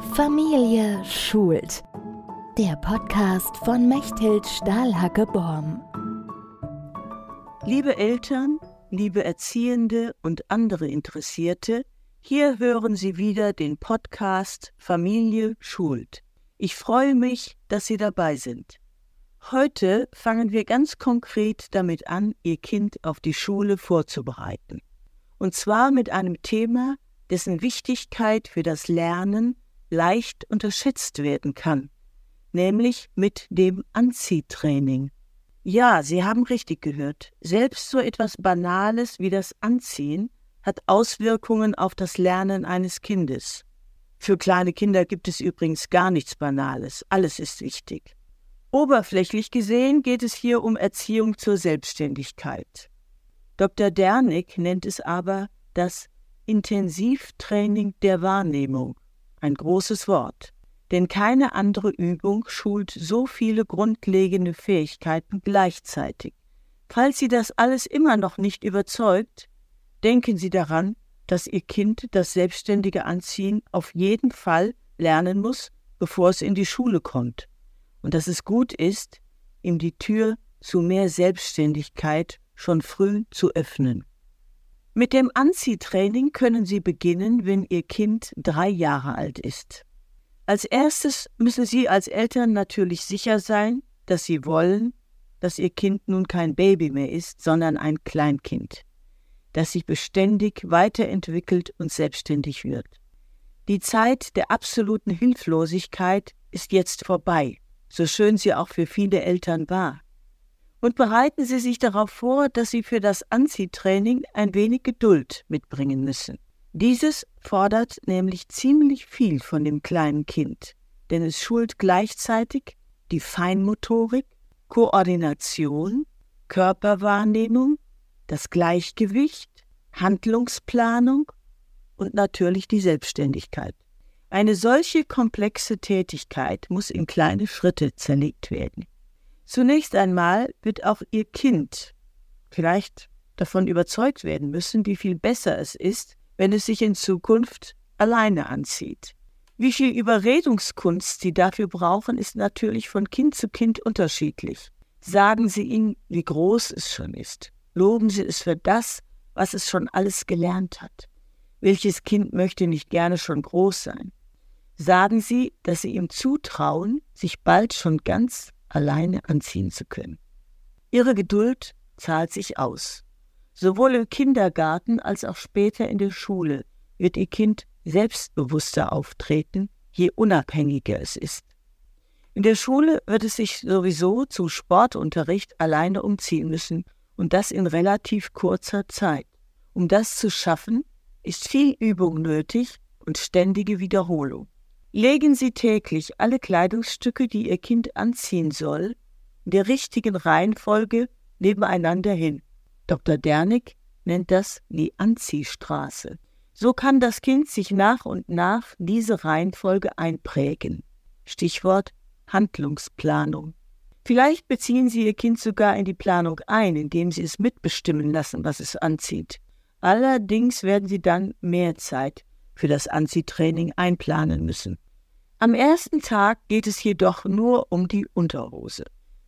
Familie schult. Der Podcast von Mechthild Stahlhacke-Borm. Liebe Eltern, liebe Erziehende und andere Interessierte, hier hören Sie wieder den Podcast Familie schult. Ich freue mich, dass Sie dabei sind. Heute fangen wir ganz konkret damit an, Ihr Kind auf die Schule vorzubereiten. Und zwar mit einem Thema, dessen Wichtigkeit für das Lernen leicht unterschätzt werden kann, nämlich mit dem Anziehtraining. Ja, Sie haben richtig gehört. Selbst so etwas Banales wie das Anziehen hat Auswirkungen auf das Lernen eines Kindes. Für kleine Kinder gibt es übrigens gar nichts Banales, alles ist wichtig. Oberflächlich gesehen geht es hier um Erziehung zur Selbstständigkeit. Dr. Dernig nennt es aber das Intensivtraining der Wahrnehmung. Ein großes Wort. Denn keine andere Übung schult so viele grundlegende Fähigkeiten gleichzeitig. Falls Sie das alles immer noch nicht überzeugt, denken Sie daran, dass Ihr Kind das selbstständige Anziehen auf jeden Fall lernen muss, bevor es in die Schule kommt. Und dass es gut ist, ihm die Tür zu mehr Selbstständigkeit schon früh zu öffnen. Mit dem Anziehtraining können Sie beginnen, wenn Ihr Kind drei Jahre alt ist. Als erstes müssen Sie als Eltern natürlich sicher sein, dass Sie wollen, dass Ihr Kind nun kein Baby mehr ist, sondern ein Kleinkind, das sich beständig weiterentwickelt und selbstständig wird. Die Zeit der absoluten Hilflosigkeit ist jetzt vorbei, so schön sie auch für viele Eltern war und bereiten Sie sich darauf vor, dass Sie für das Anziehtraining ein wenig Geduld mitbringen müssen. Dieses fordert nämlich ziemlich viel von dem kleinen Kind, denn es schult gleichzeitig die Feinmotorik, Koordination, Körperwahrnehmung, das Gleichgewicht, Handlungsplanung und natürlich die Selbstständigkeit. Eine solche komplexe Tätigkeit muss in kleine Schritte zerlegt werden. Zunächst einmal wird auch Ihr Kind vielleicht davon überzeugt werden müssen, wie viel besser es ist, wenn es sich in Zukunft alleine anzieht. Wie viel Überredungskunst Sie dafür brauchen, ist natürlich von Kind zu Kind unterschiedlich. Sagen Sie ihm, wie groß es schon ist. Loben Sie es für das, was es schon alles gelernt hat. Welches Kind möchte nicht gerne schon groß sein? Sagen Sie, dass Sie ihm zutrauen, sich bald schon ganz alleine anziehen zu können. Ihre Geduld zahlt sich aus. Sowohl im Kindergarten als auch später in der Schule wird Ihr Kind selbstbewusster auftreten, je unabhängiger es ist. In der Schule wird es sich sowieso zum Sportunterricht alleine umziehen müssen und das in relativ kurzer Zeit. Um das zu schaffen, ist viel Übung nötig und ständige Wiederholung. Legen Sie täglich alle Kleidungsstücke, die Ihr Kind anziehen soll, in der richtigen Reihenfolge nebeneinander hin. Dr. Dernig nennt das die Anziehstraße. So kann das Kind sich nach und nach diese Reihenfolge einprägen. Stichwort Handlungsplanung. Vielleicht beziehen Sie Ihr Kind sogar in die Planung ein, indem Sie es mitbestimmen lassen, was es anzieht. Allerdings werden Sie dann mehr Zeit für das Anziehtraining einplanen müssen. Am ersten Tag geht es jedoch nur um die Unterhose.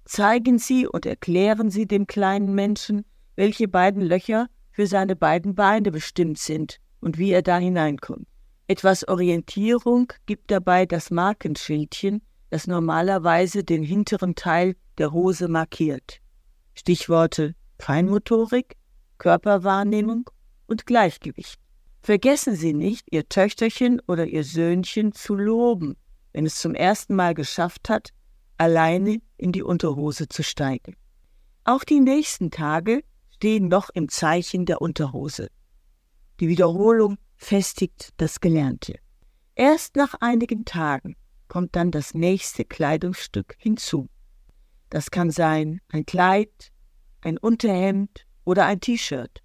Zeigen Sie und erklären Sie dem kleinen Menschen, welche beiden Löcher für seine beiden Beine bestimmt sind und wie er da hineinkommt. Etwas Orientierung gibt dabei das Markenschildchen, das normalerweise den hinteren Teil der Hose markiert. Stichworte Feinmotorik, Körperwahrnehmung und Gleichgewicht. Vergessen Sie nicht, Ihr Töchterchen oder Ihr Söhnchen zu loben, wenn es zum ersten Mal geschafft hat, alleine in die Unterhose zu steigen. Auch die nächsten Tage stehen noch im Zeichen der Unterhose. Die Wiederholung festigt das Gelernte. Erst nach einigen Tagen kommt dann das nächste Kleidungsstück hinzu. Das kann sein ein Kleid, ein Unterhemd oder ein T-Shirt.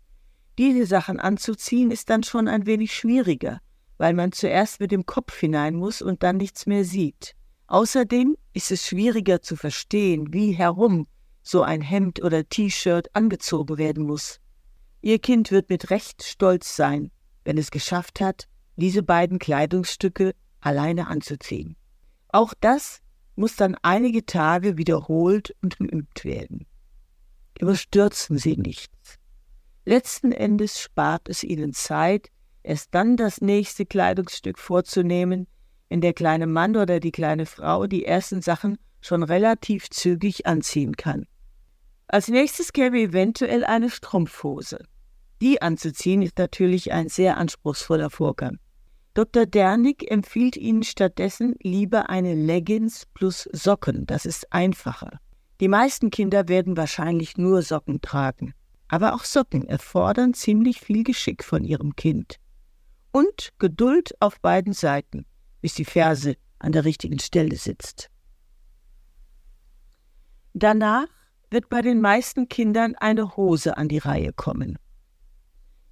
Diese Sachen anzuziehen ist dann schon ein wenig schwieriger, weil man zuerst mit dem Kopf hinein muss und dann nichts mehr sieht. Außerdem ist es schwieriger zu verstehen, wie herum so ein Hemd oder T-Shirt angezogen werden muss. Ihr Kind wird mit Recht stolz sein, wenn es geschafft hat, diese beiden Kleidungsstücke alleine anzuziehen. Auch das muss dann einige Tage wiederholt und geübt werden. Überstürzen Sie nichts. Letzten Endes spart es Ihnen Zeit, erst dann das nächste Kleidungsstück vorzunehmen, wenn der kleine Mann oder die kleine Frau die ersten Sachen schon relativ zügig anziehen kann. Als nächstes käme eventuell eine Strumpfhose. Die anzuziehen ist natürlich ein sehr anspruchsvoller Vorgang. Dr. Dernig empfiehlt Ihnen stattdessen lieber eine Leggings plus Socken, das ist einfacher. Die meisten Kinder werden wahrscheinlich nur Socken tragen, aber auch Socken erfordern ziemlich viel Geschick von ihrem Kind. Und Geduld auf beiden Seiten, bis die Ferse an der richtigen Stelle sitzt. Danach wird bei den meisten Kindern eine Hose an die Reihe kommen.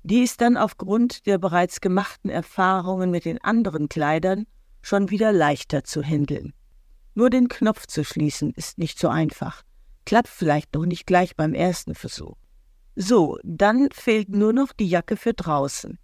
Die ist dann aufgrund der bereits gemachten Erfahrungen mit den anderen Kleidern schon wieder leichter zu händeln. Nur den Knopf zu schließen ist nicht so einfach, klappt vielleicht noch nicht gleich beim ersten Versuch. So, dann fehlt nur noch die Jacke für draußen.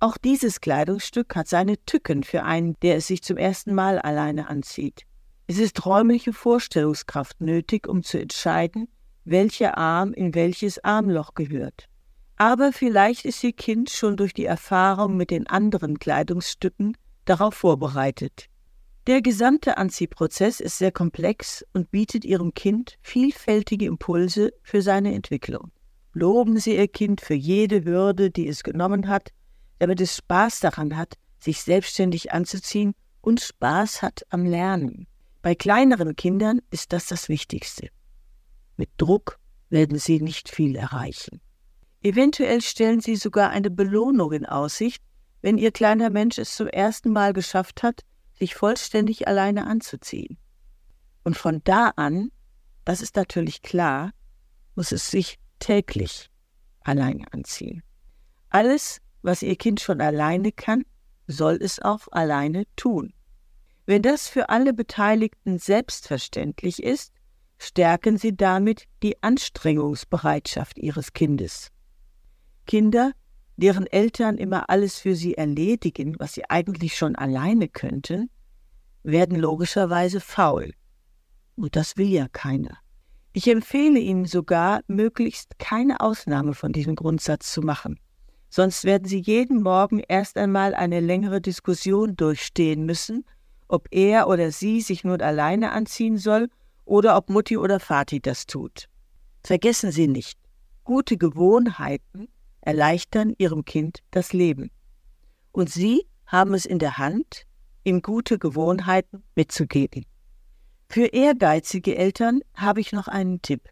Auch dieses Kleidungsstück hat seine Tücken für einen, der es sich zum ersten Mal alleine anzieht. Es ist räumliche Vorstellungskraft nötig, um zu entscheiden, welcher Arm in welches Armloch gehört. Aber vielleicht ist Ihr Kind schon durch die Erfahrung mit den anderen Kleidungsstücken darauf vorbereitet. Der gesamte Anziehprozess ist sehr komplex und bietet Ihrem Kind vielfältige Impulse für seine Entwicklung. Loben Sie Ihr Kind für jede Hürde, die es genommen hat, damit es Spaß daran hat, sich selbstständig anzuziehen und Spaß hat am Lernen. Bei kleineren Kindern ist das das Wichtigste. Mit Druck werden sie nicht viel erreichen. Eventuell stellen sie sogar eine Belohnung in Aussicht, wenn ihr kleiner Mensch es zum ersten Mal geschafft hat, sich vollständig alleine anzuziehen. Und von da an, das ist natürlich klar, muss es sich täglich alleine anziehen. Alles, was ihr Kind schon alleine kann, soll es auch alleine tun. Wenn das für alle Beteiligten selbstverständlich ist, stärken sie damit die Anstrengungsbereitschaft ihres Kindes. Kinder, deren Eltern immer alles für sie erledigen, was sie eigentlich schon alleine könnten, werden logischerweise faul. Und das will ja keiner. Ich empfehle Ihnen sogar, möglichst keine Ausnahme von diesem Grundsatz zu machen. Sonst werden Sie jeden Morgen erst einmal eine längere Diskussion durchstehen müssen, ob er oder sie sich nun alleine anziehen soll oder ob Mutti oder Vati das tut. Vergessen Sie nicht, gute Gewohnheiten erleichtern Ihrem Kind das Leben. Und Sie haben es in der Hand, ihm gute Gewohnheiten mitzugeben. Für ehrgeizige Eltern habe ich noch einen Tipp.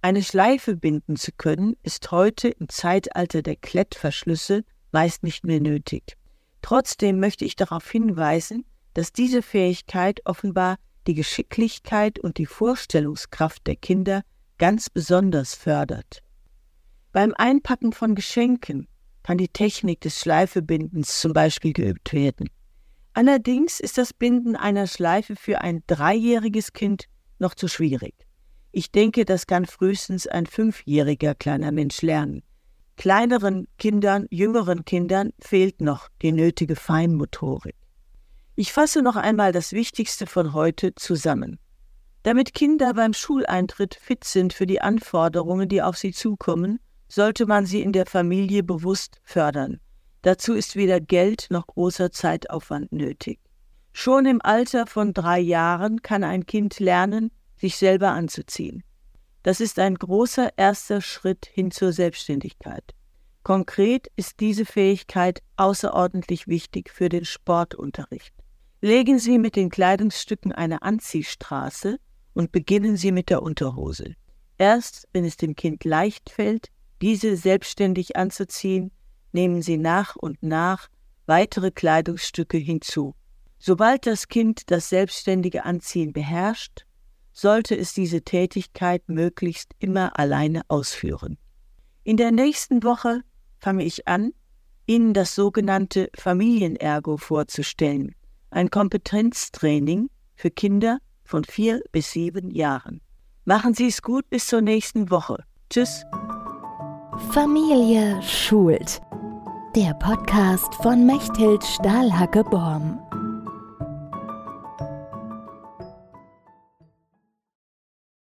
Eine Schleife binden zu können, ist heute im Zeitalter der Klettverschlüsse meist nicht mehr nötig. Trotzdem möchte ich darauf hinweisen, dass diese Fähigkeit offenbar die Geschicklichkeit und die Vorstellungskraft der Kinder ganz besonders fördert. Beim Einpacken von Geschenken kann die Technik des Schleifebindens zum Beispiel geübt werden. Allerdings ist das Binden einer Schleife für ein dreijähriges Kind noch zu schwierig. Ich denke, das kann frühestens ein fünfjähriger kleiner Mensch lernen. Kleineren Kindern, jüngeren Kindern fehlt noch die nötige Feinmotorik. Ich fasse noch einmal das Wichtigste von heute zusammen. Damit Kinder beim Schuleintritt fit sind für die Anforderungen, die auf sie zukommen, sollte man sie in der Familie bewusst fördern. Dazu ist weder Geld noch großer Zeitaufwand nötig. Schon im Alter von drei Jahren kann ein Kind lernen, sich selber anzuziehen. Das ist ein großer erster Schritt hin zur Selbstständigkeit. Konkret ist diese Fähigkeit außerordentlich wichtig für den Sportunterricht. Legen Sie mit den Kleidungsstücken eine Anziehstraße und beginnen Sie mit der Unterhose. Erst wenn es dem Kind leicht fällt, diese selbstständig anzuziehen, nehmen Sie nach und nach weitere Kleidungsstücke hinzu. Sobald das Kind das selbstständige Anziehen beherrscht, sollte es diese Tätigkeit möglichst immer alleine ausführen. In der nächsten Woche fange ich an, Ihnen das sogenannte Familienergo vorzustellen ein Kompetenztraining für Kinder von vier bis sieben Jahren. Machen Sie es gut bis zur nächsten Woche. Tschüss. Familie schult. Der Podcast von Mechthild Stahlhacke-Borm.